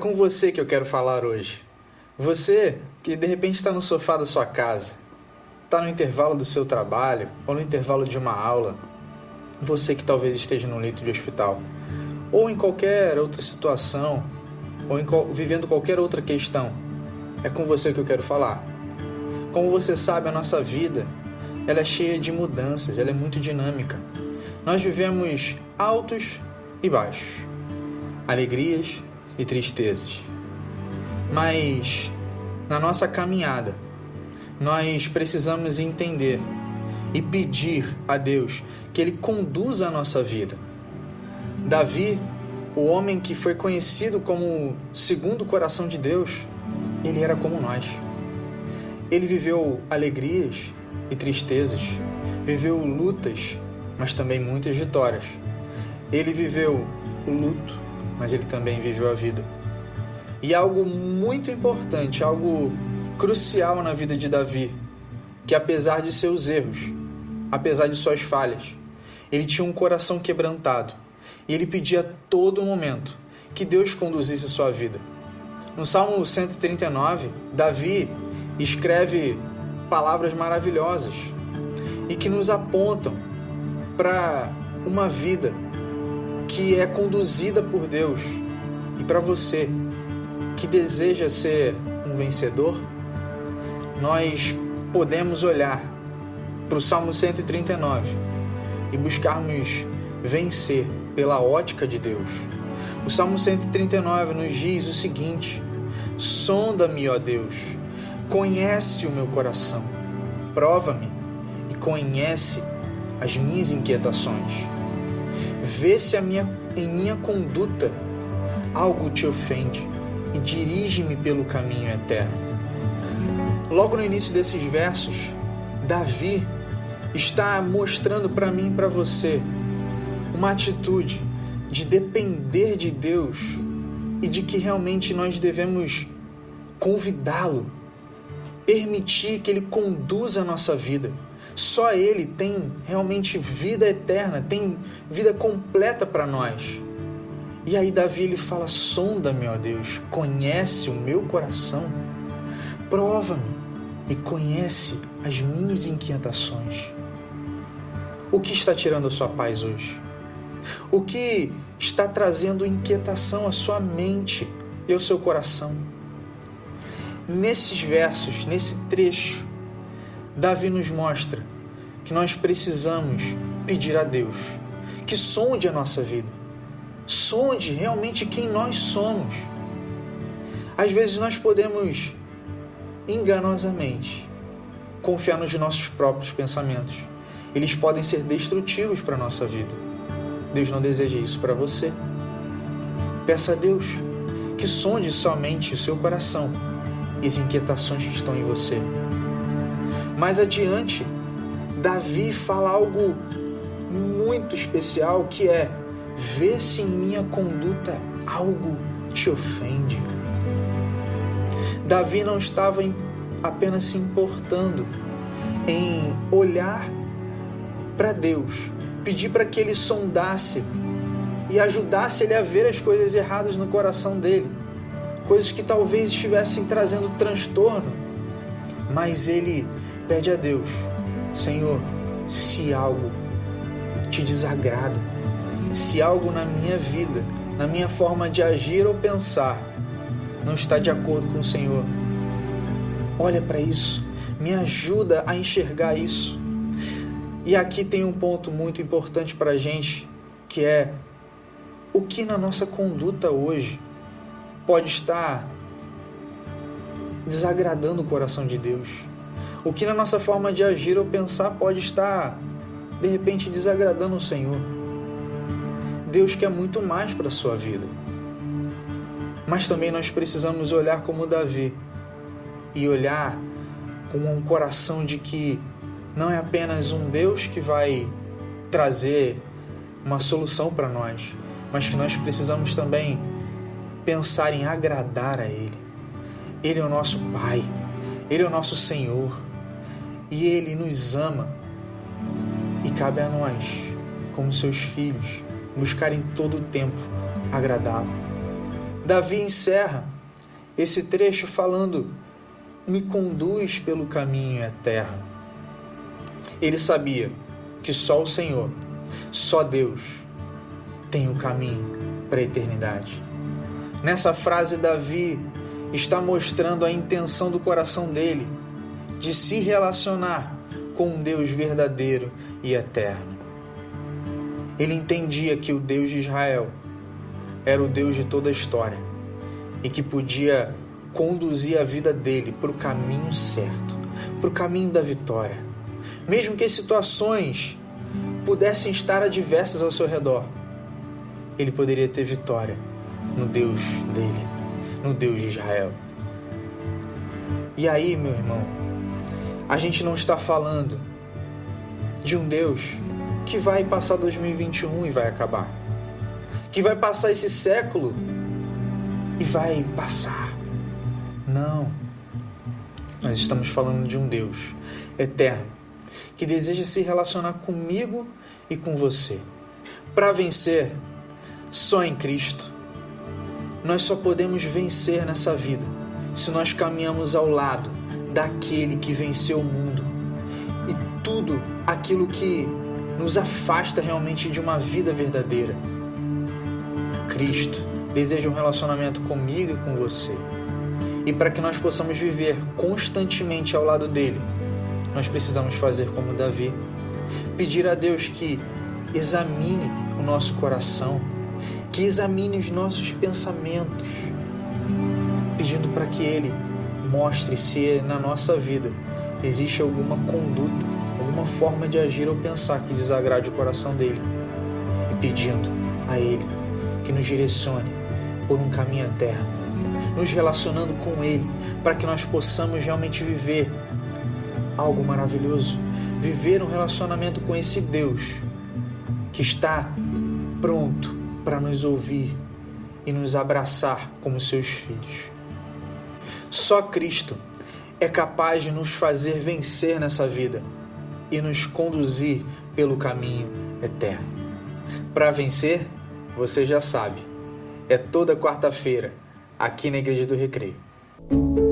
com você que eu quero falar hoje. Você que de repente está no sofá da sua casa, está no intervalo do seu trabalho ou no intervalo de uma aula. Você que talvez esteja no leito de hospital ou em qualquer outra situação ou vivendo qualquer outra questão. É com você que eu quero falar. Como você sabe, a nossa vida ela é cheia de mudanças, ela é muito dinâmica. Nós vivemos altos e baixos, alegrias e tristezas. Mas na nossa caminhada, nós precisamos entender e pedir a Deus que Ele conduza a nossa vida. Davi, o homem que foi conhecido como segundo o coração de Deus, ele era como nós. Ele viveu alegrias e tristezas, viveu lutas, mas também muitas vitórias. Ele viveu o luto, mas ele também viveu a vida. E algo muito importante, algo crucial na vida de Davi, que apesar de seus erros, apesar de suas falhas, ele tinha um coração quebrantado e ele pedia a todo momento que Deus conduzisse sua vida. No Salmo 139, Davi escreve palavras maravilhosas e que nos apontam para uma vida que é conduzida por Deus e para você que deseja ser um vencedor, nós podemos olhar para o Salmo 139 e buscarmos vencer pela ótica de Deus. O Salmo 139 nos diz o seguinte: Sonda-me, ó Deus, conhece o meu coração, prova-me e conhece as minhas inquietações. Vê se a minha, em minha conduta algo te ofende e dirige-me pelo caminho eterno. Logo no início desses versos, Davi está mostrando para mim e para você uma atitude de depender de Deus e de que realmente nós devemos convidá-lo, permitir que ele conduza a nossa vida. Só ele tem realmente vida eterna, tem vida completa para nós. E aí Davi ele fala: "Sonda-me, ó Deus, conhece o meu coração, prova-me e conhece as minhas inquietações. O que está tirando a sua paz hoje? O que está trazendo inquietação à sua mente e ao seu coração? Nesses versos, nesse trecho, Davi nos mostra que nós precisamos pedir a Deus que sonde a nossa vida, sonde realmente quem nós somos. Às vezes nós podemos enganosamente confiar nos nossos próprios pensamentos. Eles podem ser destrutivos para a nossa vida. Deus não deseja isso para você. Peça a Deus que sonde somente o seu coração e as inquietações que estão em você. Mais adiante, Davi fala algo muito especial que é: vê se em minha conduta algo te ofende. Davi não estava apenas se importando em olhar para Deus, pedir para que ele sondasse e ajudasse ele a ver as coisas erradas no coração dele, coisas que talvez estivessem trazendo transtorno, mas ele pede a Deus: Senhor, se algo te desagrada, se algo na minha vida, na minha forma de agir ou pensar, não está de acordo com o Senhor. Olha para isso, me ajuda a enxergar isso. E aqui tem um ponto muito importante para a gente, que é o que na nossa conduta hoje pode estar desagradando o coração de Deus. O que na nossa forma de agir ou pensar pode estar, de repente, desagradando o Senhor. Deus quer muito mais para a sua vida. Mas também nós precisamos olhar como Davi e olhar com um coração de que não é apenas um Deus que vai trazer uma solução para nós, mas que nós precisamos também pensar em agradar a Ele. Ele é o nosso Pai, Ele é o nosso Senhor e Ele nos ama. E cabe a nós, como seus filhos, buscar em todo o tempo agradá-lo. Davi encerra esse trecho falando: Me conduz pelo caminho eterno. Ele sabia que só o Senhor, só Deus, tem o caminho para a eternidade. Nessa frase, Davi está mostrando a intenção do coração dele de se relacionar com um Deus verdadeiro e eterno. Ele entendia que o Deus de Israel era o Deus de toda a história e que podia conduzir a vida dele para o caminho certo, para o caminho da vitória. Mesmo que as situações pudessem estar adversas ao seu redor, ele poderia ter vitória no Deus dele, no Deus de Israel. E aí, meu irmão, a gente não está falando de um Deus que vai passar 2021 e vai acabar, que vai passar esse século e vai passar. Não. Nós estamos falando de um Deus eterno que deseja se relacionar comigo e com você. Para vencer, só em Cristo. Nós só podemos vencer nessa vida se nós caminhamos ao lado daquele que venceu o mundo e tudo aquilo que nos afasta realmente de uma vida verdadeira. Cristo deseja um relacionamento comigo e com você. E para que nós possamos viver constantemente ao lado dele, nós precisamos fazer como Davi, pedir a Deus que examine o nosso coração, que examine os nossos pensamentos, pedindo para que ele mostre se na nossa vida. Existe alguma conduta, alguma forma de agir ou pensar que desagrade o coração dele, e pedindo a ele que nos direcione por um caminho eterno, nos relacionando com ele, para que nós possamos realmente viver algo maravilhoso, viver um relacionamento com esse Deus que está pronto para nos ouvir e nos abraçar como seus filhos. Só Cristo é capaz de nos fazer vencer nessa vida e nos conduzir pelo caminho eterno. Para vencer, você já sabe, é toda quarta-feira, aqui na Igreja do Recreio.